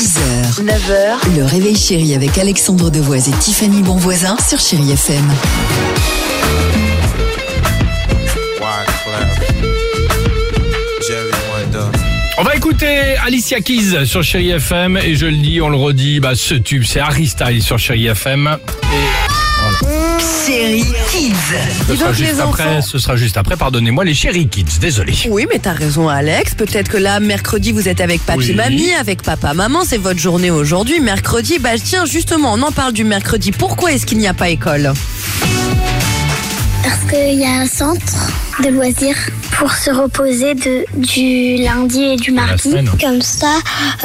6h, 9h, le réveil chéri avec Alexandre Devoise et Tiffany Bonvoisin sur Chéri FM. On va écouter Alicia Keys sur Chéri FM et je le dis, on le redit, bah ce tube c'est Harry Styles sur Chéri FM. Chéri Kids. Ce sera donc, juste les après, enfants. ce sera juste après, pardonnez-moi les Chéri Kids, désolé. Oui, mais t'as raison, Alex. Peut-être que là, mercredi, vous êtes avec papy, Oui. mamie, avec papa, maman. C'est votre journée aujourd'hui. Mercredi, bah tiens, justement, on en parle du mercredi. Pourquoi est-ce qu'il n'y a pas école? Parce qu'il y a un centre de loisirs pour se reposer de, du lundi et du mardi. semaine. Comme ça,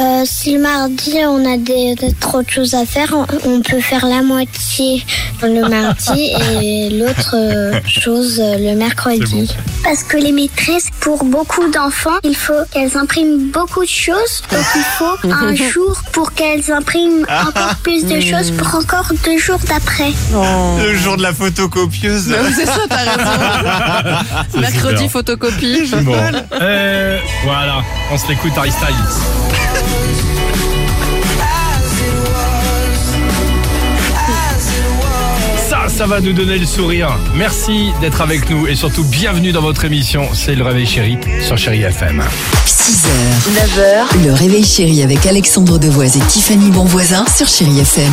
euh, si le mardi on a des, des- trop de choses à faire, on, on peut faire la moitié le mardi et l'autre euh, chose euh, le mercredi. Parce que les maîtresses, pour beaucoup d'enfants, il faut qu'elles impriment beaucoup de choses. Donc il faut un jour pour qu'elles impriment encore plus de choses pour encore deux jours d'après. Le jour de la photocopieuse. C'est ça, t'as raison. Mercredi, super. photocopie. Bon, euh, voilà, on se l'écoute Harry Styles. Ça, ça va nous donner le sourire. Merci d'être avec nous et surtout bienvenue dans votre émission. C'est le réveil chéri sur Chéri FM. 6h, 9h, le réveil chéri avec Alexandre Devoise et Tiffany Bonvoisin sur Chéri FM.